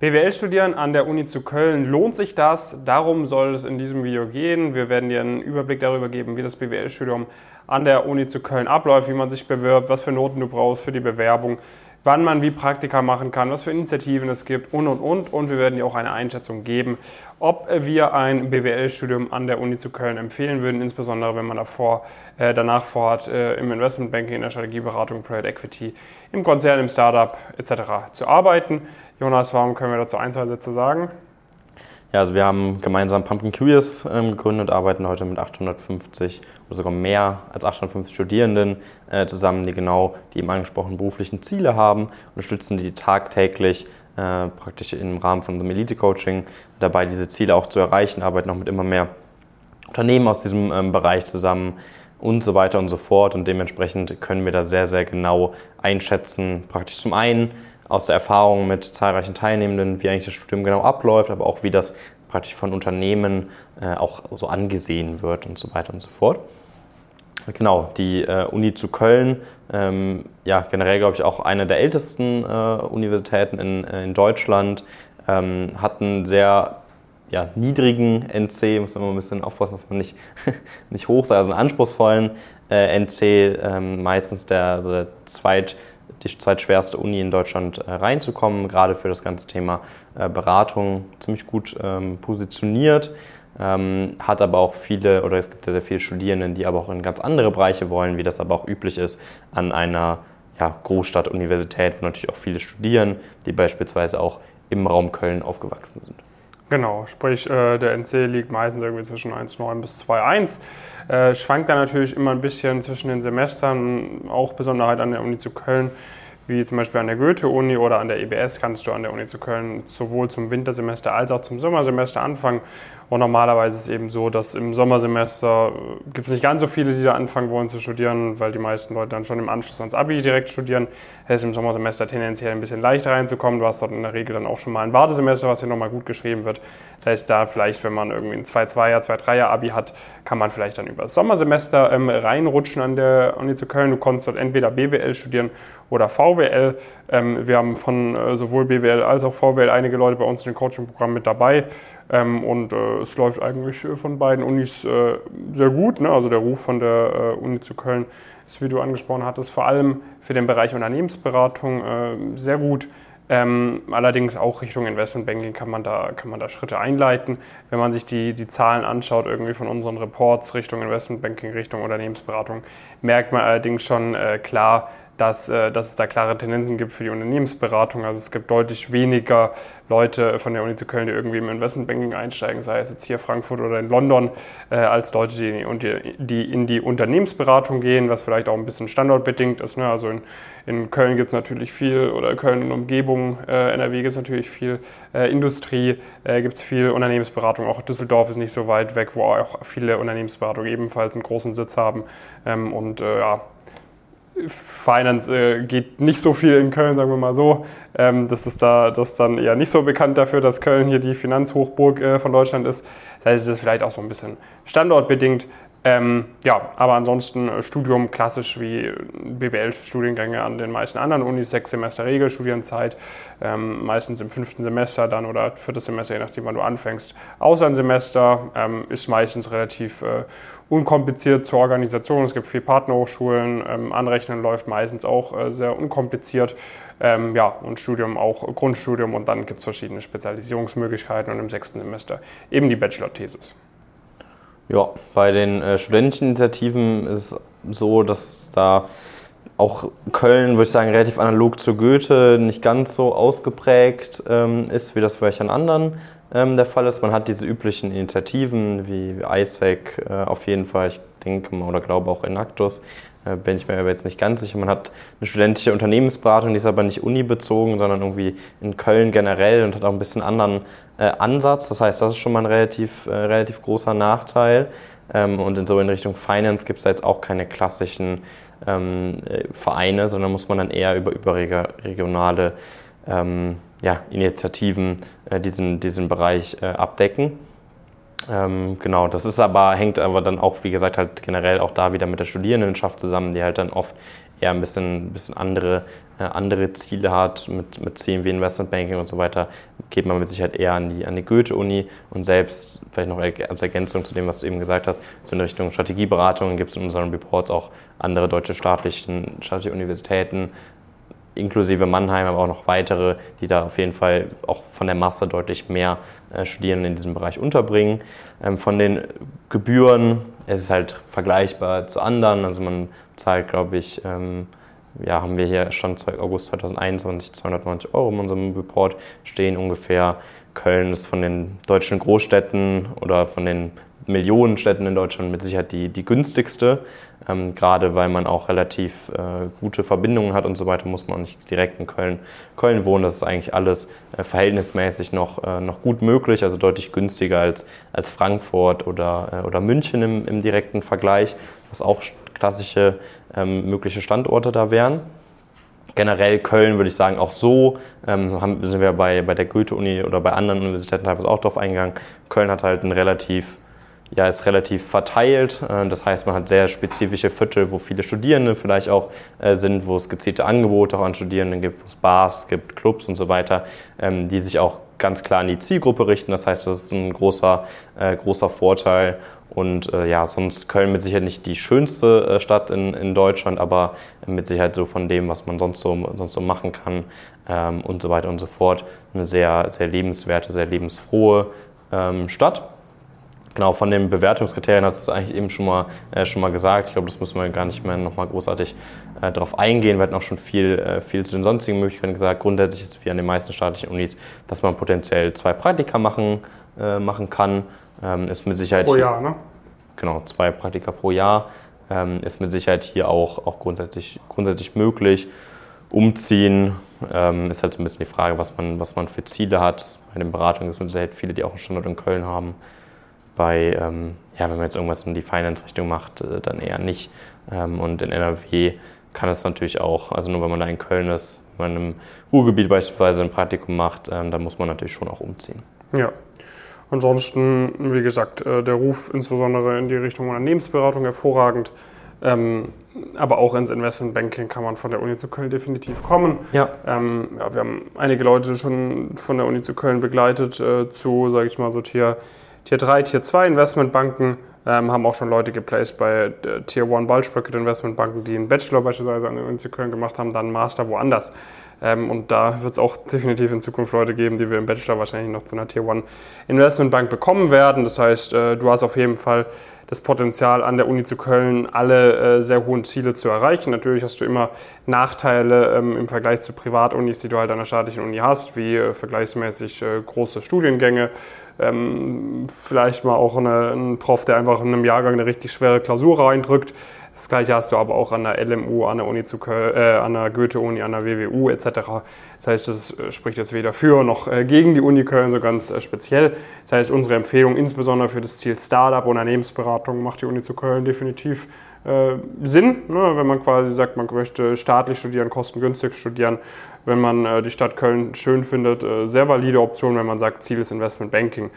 BWL studieren an der Uni zu Köln, lohnt sich das? Darum soll es in diesem Video gehen. Wir werden dir einen Überblick darüber geben, wie das BWL-Studium an der Uni zu Köln abläuft, wie man sich bewirbt, was für Noten du brauchst für die Bewerbung, wann man wie Praktika machen kann, was für Initiativen es gibt und und und. Und wir werden dir auch eine Einschätzung geben, ob wir ein BWL-Studium an der Uni zu Köln empfehlen würden, insbesondere wenn man davor, äh, danach vorhat, äh, im Investmentbanking, in der Strategieberatung, Private Equity, im Konzern, im Startup etc. zu arbeiten. Jonas, warum können wir dazu ein, zwei Sätze sagen? Ja, also wir haben gemeinsam Pumpkin Curious ähm, gegründet, arbeiten heute mit 850 oder sogar mehr als 850 Studierenden äh, zusammen, die genau die eben angesprochenen beruflichen Ziele haben, unterstützen die tagtäglich äh, praktisch im Rahmen von unserem Elite-Coaching dabei, diese Ziele auch zu erreichen, arbeiten auch mit immer mehr Unternehmen aus diesem ähm, Bereich zusammen und so weiter und so fort. Und dementsprechend können wir da sehr, sehr genau einschätzen, praktisch zum einen, aus der Erfahrung mit zahlreichen Teilnehmenden, wie eigentlich das Studium genau abläuft, aber auch wie das praktisch von Unternehmen äh, auch so angesehen wird und so weiter und so fort. Genau, die äh, Uni zu Köln, ähm, ja, generell glaube ich auch eine der ältesten äh, Universitäten in, äh, in Deutschland, ähm, hat einen sehr ja, niedrigen NC, muss man immer ein bisschen aufpassen, dass man nicht, nicht hoch sei, also einen anspruchsvollen äh, NC, ähm, meistens der, also der zweit die zweitschwerste Uni in Deutschland äh, reinzukommen, gerade für das ganze Thema äh, Beratung ziemlich gut ähm, positioniert. Ähm, hat aber auch viele, oder es gibt sehr, sehr viele Studierenden, die aber auch in ganz andere Bereiche wollen, wie das aber auch üblich ist an einer ja, Großstadtuniversität, wo natürlich auch viele studieren, die beispielsweise auch im Raum Köln aufgewachsen sind. Genau, sprich äh, der NC liegt meistens irgendwie zwischen 1,9 bis 2,1. Äh, schwankt dann natürlich immer ein bisschen zwischen den Semestern, auch Besonderheit an der Uni zu Köln wie zum Beispiel an der Goethe-Uni oder an der EBS kannst du an der Uni zu Köln sowohl zum Wintersemester als auch zum Sommersemester anfangen. Und normalerweise ist es eben so, dass im Sommersemester äh, gibt es nicht ganz so viele, die da anfangen wollen zu studieren, weil die meisten Leute dann schon im Anschluss ans Abi direkt studieren. Es ist im Sommersemester tendenziell ein bisschen leichter reinzukommen. Du hast dort in der Regel dann auch schon mal ein Wartesemester, was hier nochmal gut geschrieben wird. Das heißt, da vielleicht, wenn man irgendwie ein 2-2er, 2-3er Abi hat, kann man vielleicht dann über das Sommersemester ähm, reinrutschen an der Uni zu Köln. Du konntest dort entweder BWL studieren oder VWL. VWL. Ähm, wir haben von äh, sowohl BWL als auch VWL einige Leute bei uns in dem Coaching-Programm mit dabei. Ähm, und äh, es läuft eigentlich von beiden Unis äh, sehr gut. Ne? Also der Ruf von der äh, Uni zu Köln ist, wie du angesprochen hattest, vor allem für den Bereich Unternehmensberatung äh, sehr gut. Ähm, allerdings auch Richtung Investmentbanking kann man, da, kann man da Schritte einleiten. Wenn man sich die, die Zahlen anschaut, irgendwie von unseren Reports Richtung Investmentbanking, Richtung Unternehmensberatung, merkt man allerdings schon äh, klar, dass, äh, dass es da klare Tendenzen gibt für die Unternehmensberatung. Also es gibt deutlich weniger Leute von der Uni zu Köln, die irgendwie im Investmentbanking einsteigen, sei es jetzt hier Frankfurt oder in London, äh, als Leute, die, die in die Unternehmensberatung gehen, was vielleicht auch ein bisschen standortbedingt ist. Ne? Also in, in Köln gibt es natürlich viel, oder Köln und Umgebung, äh, NRW gibt es natürlich viel Industrie, gibt es viel Unternehmensberatung. Auch Düsseldorf ist nicht so weit weg, wo auch viele Unternehmensberatungen ebenfalls einen großen Sitz haben. Ähm, und ja, Finance äh, geht nicht so viel in Köln, sagen wir mal so. Ähm, das ist da das ist dann eher nicht so bekannt dafür, dass Köln hier die Finanzhochburg äh, von Deutschland ist. Das heißt, es ist vielleicht auch so ein bisschen standortbedingt. Ähm, ja, aber ansonsten äh, Studium klassisch wie BWL-Studiengänge an den meisten anderen Unis, sechs Semester Regelstudienzeit, ähm, meistens im fünften Semester dann oder viertes Semester, je nachdem, wann du anfängst. Außer ein Semester ähm, ist meistens relativ äh, unkompliziert zur Organisation. Es gibt vier Partnerhochschulen, ähm, Anrechnen läuft meistens auch äh, sehr unkompliziert. Ähm, ja, und Studium auch Grundstudium und dann gibt es verschiedene Spezialisierungsmöglichkeiten und im sechsten Semester eben die Bachelor-Thesis. Ja, bei den äh, Studenteninitiativen ist es so, dass da auch Köln, würde ich sagen, relativ analog zu Goethe nicht ganz so ausgeprägt ähm, ist, wie das vielleicht an anderen ähm, der Fall ist. Man hat diese üblichen Initiativen wie, ISEC äh, auf jeden Fall, ich denke oder glaube auch Enactus, bin ich mir aber jetzt nicht ganz sicher. Man hat eine studentische Unternehmensberatung, die ist aber nicht unibezogen, sondern irgendwie in Köln generell und hat auch ein bisschen anderen äh, Ansatz. Das heißt, das ist schon mal ein relativ, äh, relativ großer Nachteil. Ähm, und in so in Richtung Finance gibt es da jetzt auch keine klassischen ähm, äh, Vereine, sondern muss man dann eher über überregionale ähm, ja, Initiativen äh, diesen, diesen Bereich äh, abdecken. Ähm, genau, das ist aber, hängt aber dann auch, wie gesagt, halt generell auch da wieder mit der Studierendenschaft zusammen, die halt dann oft eher ein bisschen, bisschen andere äh, andere Ziele hat mit, mit CMW Investment Banking und so weiter, geht man mit Sicherheit eher an die, an die Goethe-Uni. Und selbst, vielleicht noch als Ergänzung zu dem, was du eben gesagt hast, so in Richtung Strategieberatung gibt es in unseren Reports auch andere deutsche staatlichen, staatliche Universitäten, inklusive Mannheim, aber auch noch weitere, die da auf jeden Fall auch von der Masse deutlich mehr äh, Studierende in diesem Bereich unterbringen. Ähm, von den Gebühren, es ist halt vergleichbar zu anderen, also man zahlt, glaube ich, ähm, ja, haben wir hier Stand August 2021 290 Euro in unserem Report stehen ungefähr. Köln ist von den deutschen Großstädten oder von den Millionenstädten in Deutschland mit Sicherheit die, die günstigste. Ähm, gerade weil man auch relativ äh, gute Verbindungen hat und so weiter, muss man nicht direkt in Köln, Köln wohnen. Das ist eigentlich alles äh, verhältnismäßig noch, äh, noch gut möglich, also deutlich günstiger als, als Frankfurt oder, äh, oder München im, im direkten Vergleich, was auch klassische ähm, mögliche Standorte da wären. Generell Köln würde ich sagen, auch so ähm, haben, sind wir bei, bei der Goethe-Uni oder bei anderen Universitäten teilweise auch drauf eingegangen. Köln hat halt ein relativ ja, ist relativ verteilt. Äh, das heißt, man hat sehr spezifische Viertel, wo viele Studierende vielleicht auch äh, sind, wo es gezielte Angebote auch an Studierenden gibt, wo es Bars gibt, Clubs und so weiter, ähm, die sich auch ganz klar an die Zielgruppe richten. Das heißt, das ist ein großer, äh, großer Vorteil. Und ja, sonst Köln mit Sicherheit nicht die schönste Stadt in, in Deutschland, aber mit Sicherheit so von dem, was man sonst so, sonst so machen kann ähm, und so weiter und so fort. Eine sehr, sehr lebenswerte, sehr lebensfrohe ähm, Stadt. Genau, von den Bewertungskriterien hast du eigentlich eben schon mal, äh, schon mal gesagt. Ich glaube, das müssen wir gar nicht mehr nochmal großartig äh, darauf eingehen. Wir hatten auch schon viel, äh, viel zu den sonstigen Möglichkeiten gesagt. Grundsätzlich ist es wie an den meisten staatlichen Unis, dass man potenziell zwei Praktika machen, äh, machen kann. Ähm, ist mit Sicherheit pro Jahr, ne? Genau, zwei Praktika pro Jahr. Ähm, ist mit Sicherheit hier auch, auch grundsätzlich, grundsätzlich möglich. Umziehen ähm, ist halt so ein bisschen die Frage, was man, was man für Ziele hat. Bei den Beratungen ist mit Sicherheit viele, die auch einen Standort in Köln haben. Bei, ähm, ja, wenn man jetzt irgendwas in die Finance-Richtung macht, äh, dann eher nicht. Ähm, und in NRW kann es natürlich auch, also nur wenn man da in Köln ist, wenn man im Ruhrgebiet beispielsweise ein Praktikum macht, ähm, dann muss man natürlich schon auch umziehen. Ja. Ansonsten, wie gesagt, äh, der Ruf insbesondere in die Richtung Unternehmensberatung hervorragend. Ähm, aber auch ins Investmentbanking kann man von der Uni zu Köln definitiv kommen. Ja. Ähm, ja wir haben einige Leute schon von der Uni zu Köln begleitet äh, zu, sage ich mal, so Tier, Tier 3, Tier 2 Investmentbanken. Ähm, haben auch schon Leute geplaced bei äh, Tier 1 Bulge Bracket Investmentbanken, die einen Bachelor beispielsweise an der Uni Köln gemacht haben, dann einen Master woanders. Ähm, und da wird es auch definitiv in Zukunft Leute geben, die wir im Bachelor wahrscheinlich noch zu einer Tier 1 Investmentbank bekommen werden. Das heißt, äh, du hast auf jeden Fall das Potenzial, an der Uni zu Köln alle äh, sehr hohen Ziele zu erreichen. Natürlich hast du immer Nachteile ähm, im Vergleich zu Privatunis, die du halt an der staatlichen Uni hast, wie äh, vergleichsmäßig äh, große Studiengänge, ähm, vielleicht mal auch eine, ein Prof, der einfach in einem Jahrgang eine richtig schwere Klausur reindrückt. Das gleiche hast du aber auch an der LMU, an der Uni zu Köln, äh, an der Goethe-Uni, an der WWU etc. Das heißt, das äh, spricht jetzt weder für noch äh, gegen die Uni Köln, so ganz äh, speziell. Das heißt, unsere Empfehlung insbesondere für das Ziel Startup, Unternehmensberatung macht die Uni zu Köln definitiv äh, Sinn, ne? wenn man quasi sagt, man möchte staatlich studieren, kostengünstig studieren. Wenn man äh, die Stadt Köln schön findet, sehr valide Option, wenn man sagt, Ziel ist Investment Banking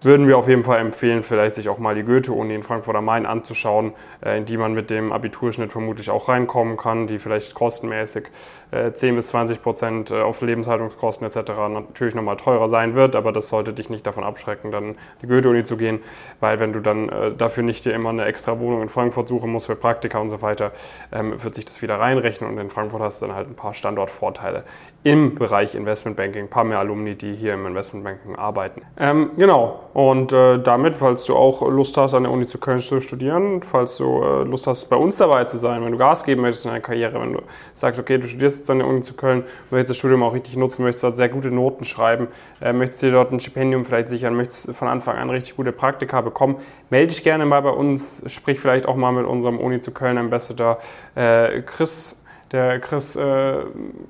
würden wir auf jeden Fall empfehlen, vielleicht sich auch mal die Goethe-Uni in Frankfurt am Main anzuschauen, äh, in die man mit dem Abiturschnitt vermutlich auch reinkommen kann, die vielleicht kostenmäßig 10 äh, bis 20 Prozent äh, auf Lebenshaltungskosten etc. natürlich nochmal teurer sein wird, aber das sollte dich nicht davon abschrecken, dann die Goethe-Uni zu gehen, weil wenn du dann dafür nicht dir immer eine extra Wohnung in Frankfurt suchen musst für Praktika und so weiter, ähm, wird sich das wieder reinrechnen und in Frankfurt hast du dann halt ein paar Standortvorteile im Bereich Investmentbanking, ein paar mehr Alumni, die hier im Investmentbanking arbeiten. Ähm, genau, und äh, damit, falls du auch Lust hast, an der Uni zu Köln zu studieren, falls du äh, Lust hast, bei uns dabei zu sein, wenn du Gas geben möchtest in deiner Karriere, wenn du sagst, okay, du studierst jetzt an der Uni zu Köln, möchtest das Studium auch richtig nutzen, möchtest dort sehr gute Noten schreiben, äh, möchtest dir dort ein Stipendium vielleicht sichern, möchtest von Anfang an richtig gute Praktika bekommen, melde dich gerne mal bei uns, sprich vielleicht auch mal mit unserem Uni zu Köln Ambassador äh, Chris der Chris äh,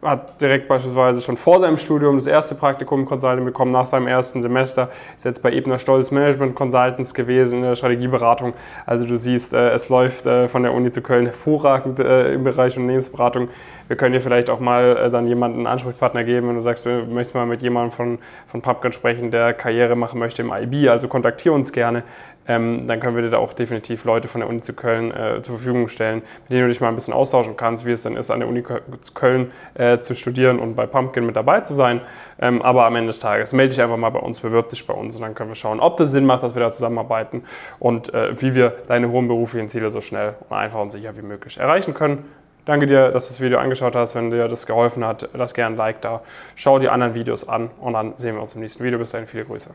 hat direkt beispielsweise schon vor seinem Studium das erste Praktikum Consulting bekommen, nach seinem ersten Semester, ist jetzt bei Ebner Stolz Management Consultants gewesen in der Strategieberatung. Also du siehst, äh, es läuft äh, von der Uni zu Köln hervorragend äh, im Bereich Unternehmensberatung. Wir können dir vielleicht auch mal äh, dann jemanden einen Ansprechpartner geben, wenn du sagst, du möchtest mal mit jemandem von, von Pumpkin sprechen, der Karriere machen möchte im IB, also kontaktiere uns gerne. Ähm, dann können wir dir da auch definitiv Leute von der Uni zu Köln äh, zur Verfügung stellen, mit denen du dich mal ein bisschen austauschen kannst, wie es denn ist, an der Uni Köln äh, zu studieren und bei Pumpkin mit dabei zu sein. Ähm, aber am Ende des Tages melde dich einfach mal bei uns, bewirb dich bei uns und dann können wir schauen, ob das Sinn macht, dass wir da zusammenarbeiten und äh, wie wir deine hohen beruflichen Ziele so schnell und einfach und sicher wie möglich erreichen können. Danke dir, dass du das Video angeschaut hast. Wenn dir das geholfen hat, lass gerne ein Like da. Schau die anderen Videos an und dann sehen wir uns im nächsten Video. Bis dahin, viele Grüße.